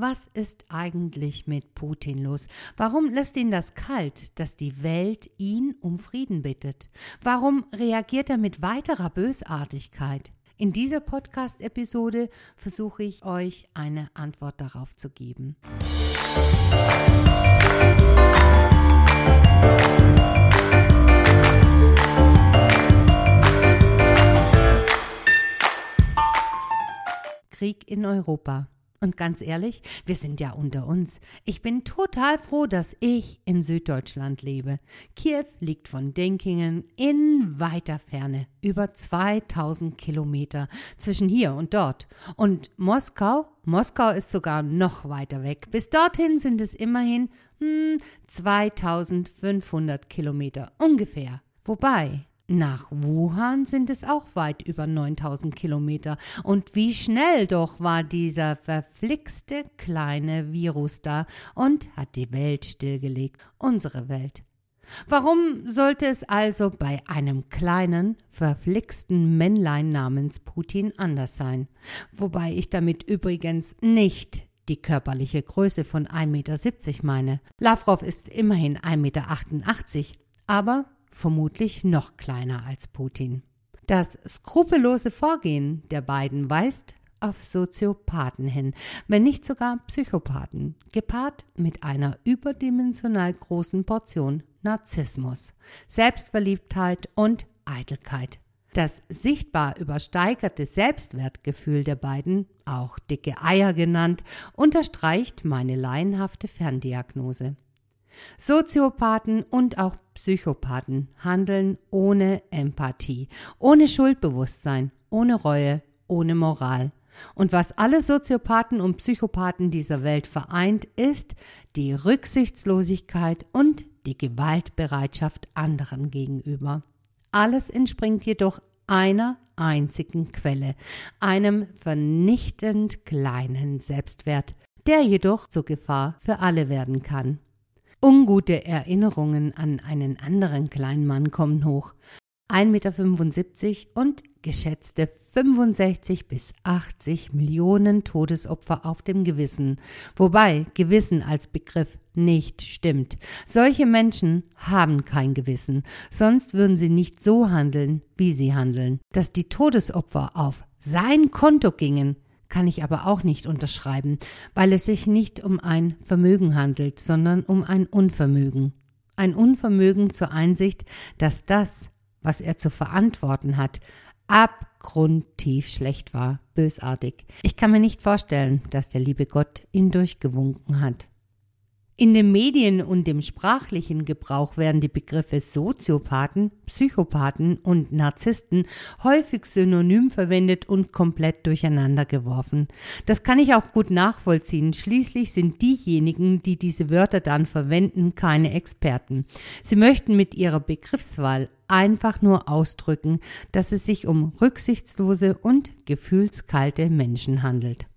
Was ist eigentlich mit Putin los? Warum lässt ihn das kalt, dass die Welt ihn um Frieden bittet? Warum reagiert er mit weiterer Bösartigkeit? In dieser Podcast-Episode versuche ich euch eine Antwort darauf zu geben. Krieg in Europa. Und ganz ehrlich, wir sind ja unter uns. Ich bin total froh, dass ich in Süddeutschland lebe. Kiew liegt von Denkingen in weiter Ferne, über 2000 Kilometer zwischen hier und dort. Und Moskau? Moskau ist sogar noch weiter weg. Bis dorthin sind es immerhin hm, 2500 Kilometer ungefähr. Wobei, nach Wuhan sind es auch weit über 9000 Kilometer. Und wie schnell doch war dieser verflixte kleine Virus da und hat die Welt stillgelegt, unsere Welt. Warum sollte es also bei einem kleinen, verflixten Männlein namens Putin anders sein? Wobei ich damit übrigens nicht die körperliche Größe von 1,70 Meter meine. Lavrov ist immerhin 1,88 Meter, aber vermutlich noch kleiner als Putin. Das skrupellose Vorgehen der beiden weist auf Soziopathen hin, wenn nicht sogar Psychopathen, gepaart mit einer überdimensional großen Portion Narzissmus, Selbstverliebtheit und Eitelkeit. Das sichtbar übersteigerte Selbstwertgefühl der beiden, auch dicke Eier genannt, unterstreicht meine laienhafte Ferndiagnose. Soziopathen und auch Psychopathen handeln ohne Empathie, ohne Schuldbewusstsein, ohne Reue, ohne Moral. Und was alle Soziopathen und Psychopathen dieser Welt vereint, ist die Rücksichtslosigkeit und die Gewaltbereitschaft anderen gegenüber. Alles entspringt jedoch einer einzigen Quelle, einem vernichtend kleinen Selbstwert, der jedoch zur Gefahr für alle werden kann. Ungute Erinnerungen an einen anderen kleinen Mann kommen hoch. 1,75 Meter und geschätzte 65 bis 80 Millionen Todesopfer auf dem Gewissen, wobei Gewissen als Begriff nicht stimmt. Solche Menschen haben kein Gewissen, sonst würden sie nicht so handeln, wie sie handeln. Dass die Todesopfer auf sein Konto gingen, kann ich aber auch nicht unterschreiben, weil es sich nicht um ein Vermögen handelt, sondern um ein Unvermögen. Ein Unvermögen zur Einsicht, dass das, was er zu verantworten hat, abgrundtief schlecht war, bösartig. Ich kann mir nicht vorstellen, dass der liebe Gott ihn durchgewunken hat. In den Medien und dem sprachlichen Gebrauch werden die Begriffe Soziopathen, Psychopathen und Narzissten häufig synonym verwendet und komplett durcheinander geworfen. Das kann ich auch gut nachvollziehen. Schließlich sind diejenigen, die diese Wörter dann verwenden, keine Experten. Sie möchten mit ihrer Begriffswahl einfach nur ausdrücken, dass es sich um rücksichtslose und gefühlskalte Menschen handelt.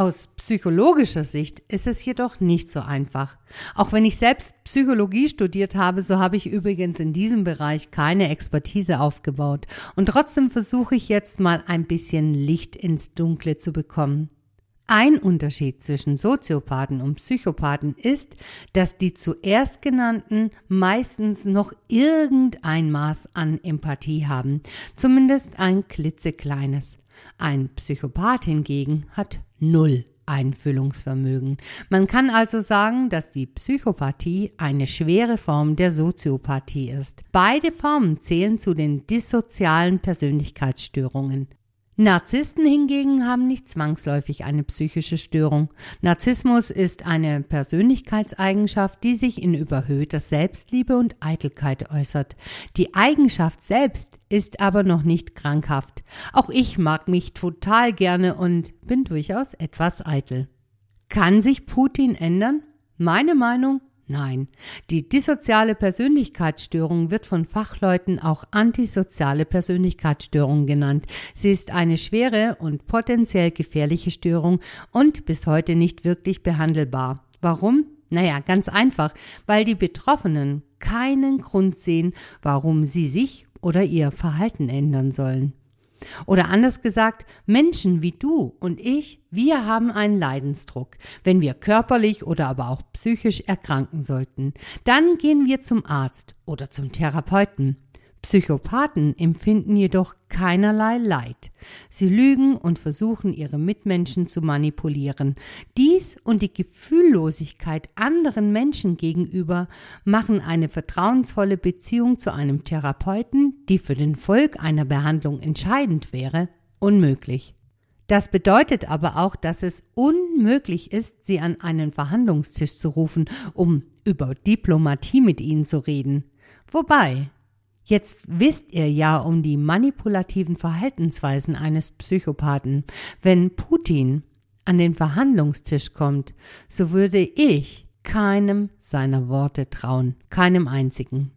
Aus psychologischer Sicht ist es jedoch nicht so einfach. Auch wenn ich selbst Psychologie studiert habe, so habe ich übrigens in diesem Bereich keine Expertise aufgebaut. Und trotzdem versuche ich jetzt mal ein bisschen Licht ins Dunkle zu bekommen. Ein Unterschied zwischen Soziopathen und Psychopathen ist, dass die zuerst genannten meistens noch irgendein Maß an Empathie haben, zumindest ein klitzekleines. Ein Psychopath hingegen hat null Einfühlungsvermögen. Man kann also sagen, dass die Psychopathie eine schwere Form der Soziopathie ist. Beide Formen zählen zu den dissozialen Persönlichkeitsstörungen. Narzissten hingegen haben nicht zwangsläufig eine psychische Störung. Narzissmus ist eine Persönlichkeitseigenschaft, die sich in überhöhter Selbstliebe und Eitelkeit äußert. Die Eigenschaft selbst ist aber noch nicht krankhaft. Auch ich mag mich total gerne und bin durchaus etwas eitel. Kann sich Putin ändern? Meine Meinung? Nein, die dissoziale Persönlichkeitsstörung wird von Fachleuten auch antisoziale Persönlichkeitsstörung genannt. Sie ist eine schwere und potenziell gefährliche Störung und bis heute nicht wirklich behandelbar. Warum? Naja, ganz einfach, weil die Betroffenen keinen Grund sehen, warum sie sich oder ihr Verhalten ändern sollen. Oder anders gesagt, Menschen wie du und ich, wir haben einen Leidensdruck, wenn wir körperlich oder aber auch psychisch erkranken sollten. Dann gehen wir zum Arzt oder zum Therapeuten. Psychopathen empfinden jedoch keinerlei Leid. Sie lügen und versuchen ihre Mitmenschen zu manipulieren. Dies und die Gefühllosigkeit anderen Menschen gegenüber machen eine vertrauensvolle Beziehung zu einem Therapeuten, die für den Volk einer Behandlung entscheidend wäre, unmöglich. Das bedeutet aber auch, dass es unmöglich ist, sie an einen Verhandlungstisch zu rufen, um über Diplomatie mit ihnen zu reden. Wobei, Jetzt wisst ihr ja um die manipulativen Verhaltensweisen eines Psychopathen. Wenn Putin an den Verhandlungstisch kommt, so würde ich keinem seiner Worte trauen, keinem einzigen.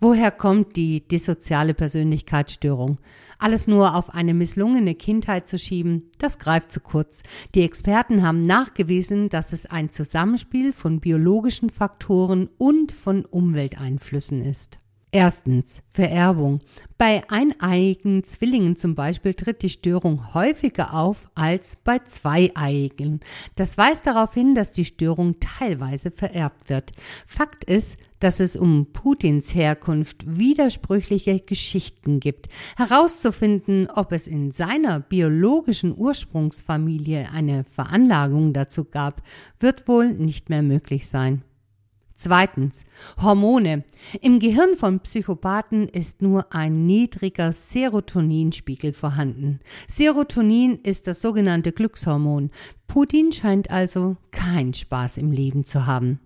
Woher kommt die dissoziale Persönlichkeitsstörung? Alles nur auf eine misslungene Kindheit zu schieben, das greift zu kurz. Die Experten haben nachgewiesen, dass es ein Zusammenspiel von biologischen Faktoren und von Umwelteinflüssen ist. Erstens Vererbung. Bei eineiigen Zwillingen zum Beispiel tritt die Störung häufiger auf als bei zweieiigen. Das weist darauf hin, dass die Störung teilweise vererbt wird. Fakt ist, dass es um Putins Herkunft widersprüchliche Geschichten gibt. Herauszufinden, ob es in seiner biologischen Ursprungsfamilie eine Veranlagung dazu gab, wird wohl nicht mehr möglich sein. Zweitens, Hormone. Im Gehirn von Psychopathen ist nur ein niedriger Serotoninspiegel vorhanden. Serotonin ist das sogenannte Glückshormon. Putin scheint also keinen Spaß im Leben zu haben.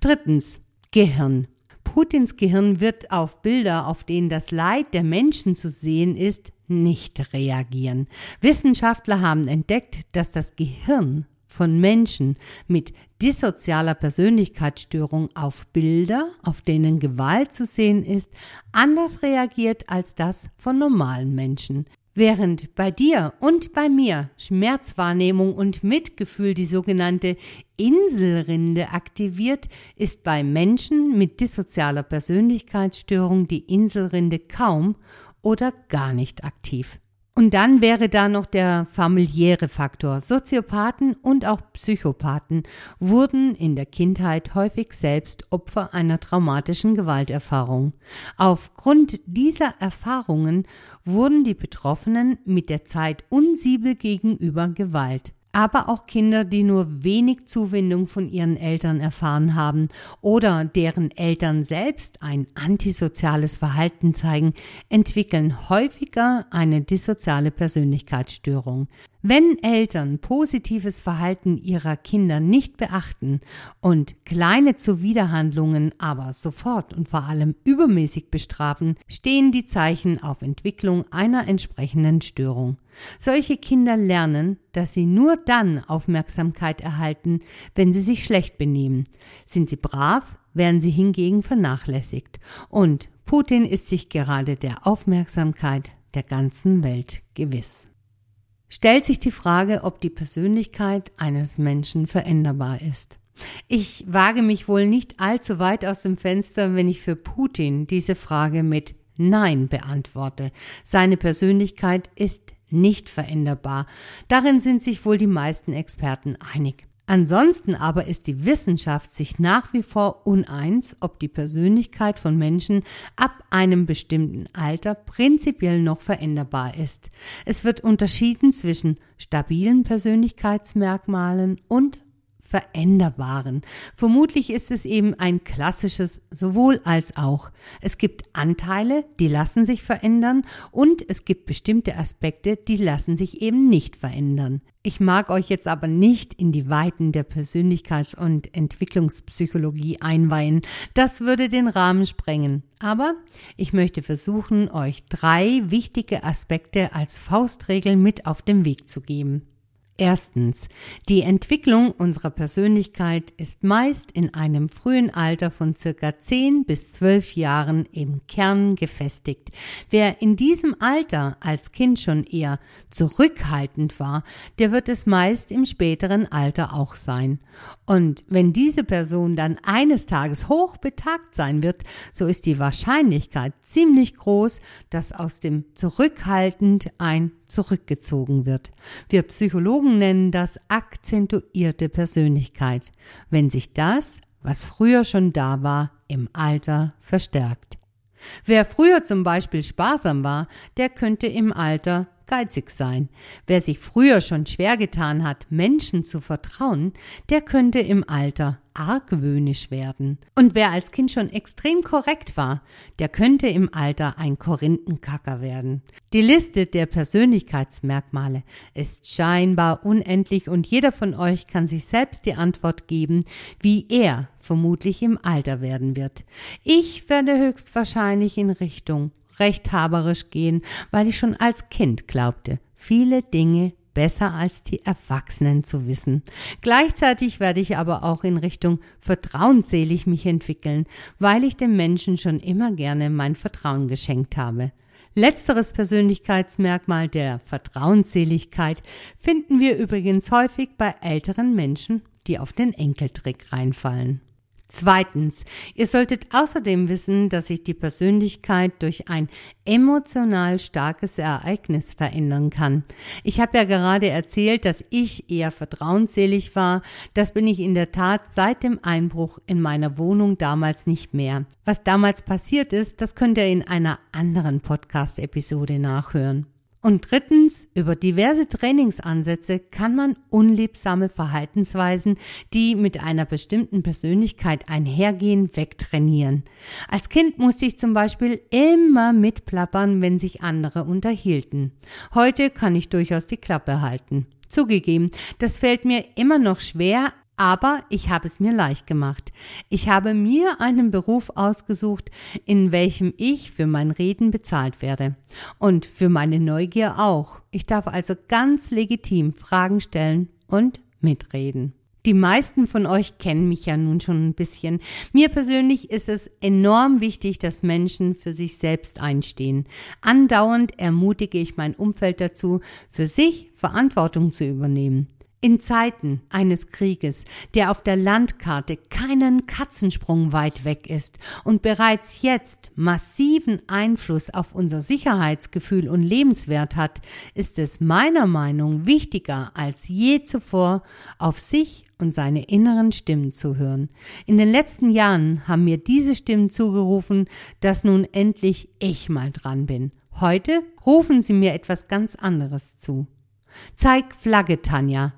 Drittens, Gehirn. Putins Gehirn wird auf Bilder, auf denen das Leid der Menschen zu sehen ist, nicht reagieren. Wissenschaftler haben entdeckt, dass das Gehirn von Menschen mit dissozialer Persönlichkeitsstörung auf Bilder, auf denen Gewalt zu sehen ist, anders reagiert als das von normalen Menschen. Während bei dir und bei mir Schmerzwahrnehmung und Mitgefühl die sogenannte Inselrinde aktiviert, ist bei Menschen mit dissozialer Persönlichkeitsstörung die Inselrinde kaum oder gar nicht aktiv. Und dann wäre da noch der familiäre Faktor. Soziopathen und auch Psychopathen wurden in der Kindheit häufig selbst Opfer einer traumatischen Gewalterfahrung. Aufgrund dieser Erfahrungen wurden die Betroffenen mit der Zeit unsibel gegenüber Gewalt aber auch Kinder, die nur wenig Zuwendung von ihren Eltern erfahren haben oder deren Eltern selbst ein antisoziales Verhalten zeigen, entwickeln häufiger eine dissoziale Persönlichkeitsstörung. Wenn Eltern positives Verhalten ihrer Kinder nicht beachten und kleine Zuwiderhandlungen aber sofort und vor allem übermäßig bestrafen, stehen die Zeichen auf Entwicklung einer entsprechenden Störung. Solche Kinder lernen, dass sie nur dann Aufmerksamkeit erhalten, wenn sie sich schlecht benehmen. Sind sie brav, werden sie hingegen vernachlässigt. Und Putin ist sich gerade der Aufmerksamkeit der ganzen Welt gewiss stellt sich die Frage, ob die Persönlichkeit eines Menschen veränderbar ist. Ich wage mich wohl nicht allzu weit aus dem Fenster, wenn ich für Putin diese Frage mit Nein beantworte. Seine Persönlichkeit ist nicht veränderbar. Darin sind sich wohl die meisten Experten einig. Ansonsten aber ist die Wissenschaft sich nach wie vor uneins, ob die Persönlichkeit von Menschen ab einem bestimmten Alter prinzipiell noch veränderbar ist. Es wird unterschieden zwischen stabilen Persönlichkeitsmerkmalen und Veränderbaren. Vermutlich ist es eben ein klassisches sowohl als auch. Es gibt Anteile, die lassen sich verändern und es gibt bestimmte Aspekte, die lassen sich eben nicht verändern. Ich mag euch jetzt aber nicht in die Weiten der Persönlichkeits- und Entwicklungspsychologie einweihen. Das würde den Rahmen sprengen. Aber ich möchte versuchen, euch drei wichtige Aspekte als Faustregel mit auf den Weg zu geben. Erstens. Die Entwicklung unserer Persönlichkeit ist meist in einem frühen Alter von circa 10 bis 12 Jahren im Kern gefestigt. Wer in diesem Alter als Kind schon eher zurückhaltend war, der wird es meist im späteren Alter auch sein. Und wenn diese Person dann eines Tages hochbetagt sein wird, so ist die Wahrscheinlichkeit ziemlich groß, dass aus dem zurückhaltend ein zurückgezogen wird. Wir Psychologen nennen das akzentuierte Persönlichkeit, wenn sich das, was früher schon da war, im Alter verstärkt. Wer früher zum Beispiel sparsam war, der könnte im Alter geizig sein. Wer sich früher schon schwer getan hat, Menschen zu vertrauen, der könnte im Alter argwöhnisch werden. Und wer als Kind schon extrem korrekt war, der könnte im Alter ein Korinthenkacker werden. Die Liste der Persönlichkeitsmerkmale ist scheinbar unendlich und jeder von euch kann sich selbst die Antwort geben, wie er vermutlich im Alter werden wird. Ich werde höchstwahrscheinlich in Richtung rechthaberisch gehen, weil ich schon als Kind glaubte, viele Dinge besser als die Erwachsenen zu wissen. Gleichzeitig werde ich aber auch in Richtung vertrauensselig mich entwickeln, weil ich dem Menschen schon immer gerne mein Vertrauen geschenkt habe. Letzteres Persönlichkeitsmerkmal der Vertrauensseligkeit finden wir übrigens häufig bei älteren Menschen, die auf den Enkeltrick reinfallen. Zweitens, ihr solltet außerdem wissen, dass sich die Persönlichkeit durch ein emotional starkes Ereignis verändern kann. Ich habe ja gerade erzählt, dass ich eher vertrauensselig war. Das bin ich in der Tat seit dem Einbruch in meiner Wohnung damals nicht mehr. Was damals passiert ist, das könnt ihr in einer anderen Podcast-Episode nachhören. Und drittens, über diverse Trainingsansätze kann man unliebsame Verhaltensweisen, die mit einer bestimmten Persönlichkeit einhergehen, wegtrainieren. Als Kind musste ich zum Beispiel immer mitplappern, wenn sich andere unterhielten. Heute kann ich durchaus die Klappe halten. Zugegeben, das fällt mir immer noch schwer, aber ich habe es mir leicht gemacht. Ich habe mir einen Beruf ausgesucht, in welchem ich für mein Reden bezahlt werde. Und für meine Neugier auch. Ich darf also ganz legitim Fragen stellen und mitreden. Die meisten von euch kennen mich ja nun schon ein bisschen. Mir persönlich ist es enorm wichtig, dass Menschen für sich selbst einstehen. Andauernd ermutige ich mein Umfeld dazu, für sich Verantwortung zu übernehmen. In Zeiten eines Krieges, der auf der Landkarte keinen Katzensprung weit weg ist und bereits jetzt massiven Einfluss auf unser Sicherheitsgefühl und Lebenswert hat, ist es meiner Meinung wichtiger als je zuvor, auf sich und seine inneren Stimmen zu hören. In den letzten Jahren haben mir diese Stimmen zugerufen, dass nun endlich ich mal dran bin. Heute rufen sie mir etwas ganz anderes zu. Zeig Flagge, Tanja,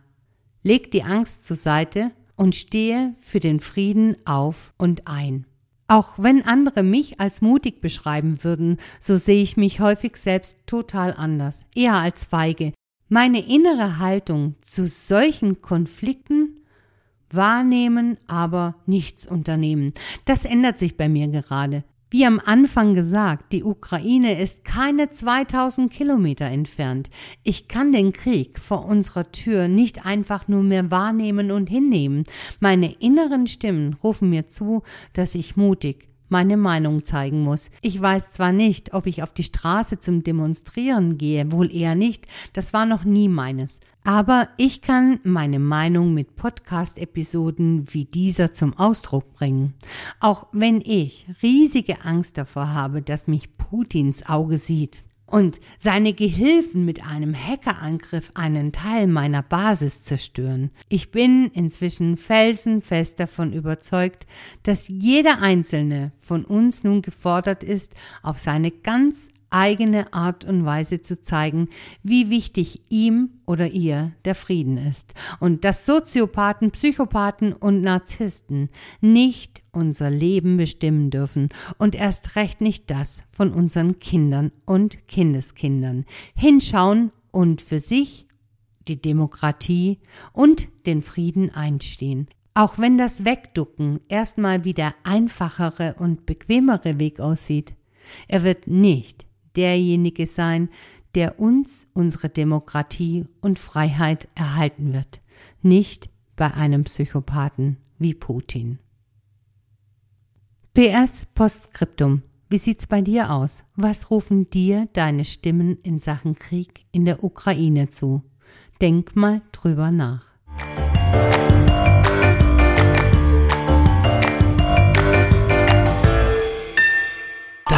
leg die Angst zur Seite und stehe für den Frieden auf und ein. Auch wenn andere mich als mutig beschreiben würden, so sehe ich mich häufig selbst total anders, eher als feige. Meine innere Haltung zu solchen Konflikten wahrnehmen, aber nichts unternehmen. Das ändert sich bei mir gerade. Wie am Anfang gesagt, die Ukraine ist keine 2000 Kilometer entfernt. Ich kann den Krieg vor unserer Tür nicht einfach nur mehr wahrnehmen und hinnehmen. Meine inneren Stimmen rufen mir zu, dass ich mutig, meine Meinung zeigen muss. Ich weiß zwar nicht, ob ich auf die Straße zum Demonstrieren gehe, wohl eher nicht, das war noch nie meines. Aber ich kann meine Meinung mit Podcast-Episoden wie dieser zum Ausdruck bringen. Auch wenn ich riesige Angst davor habe, dass mich Putins Auge sieht und seine Gehilfen mit einem Hackerangriff einen Teil meiner Basis zerstören. Ich bin inzwischen felsenfest davon überzeugt, dass jeder einzelne von uns nun gefordert ist, auf seine ganz eigene Art und Weise zu zeigen, wie wichtig ihm oder ihr der Frieden ist und dass Soziopathen, Psychopathen und Narzissten nicht unser Leben bestimmen dürfen und erst recht nicht das von unseren Kindern und Kindeskindern. Hinschauen und für sich die Demokratie und den Frieden einstehen. Auch wenn das Wegducken erstmal wie der einfachere und bequemere Weg aussieht, er wird nicht derjenige sein, der uns unsere Demokratie und Freiheit erhalten wird, nicht bei einem Psychopathen wie Putin. PS Postskriptum. Wie sieht's bei dir aus? Was rufen dir deine Stimmen in Sachen Krieg in der Ukraine zu? Denk mal drüber nach.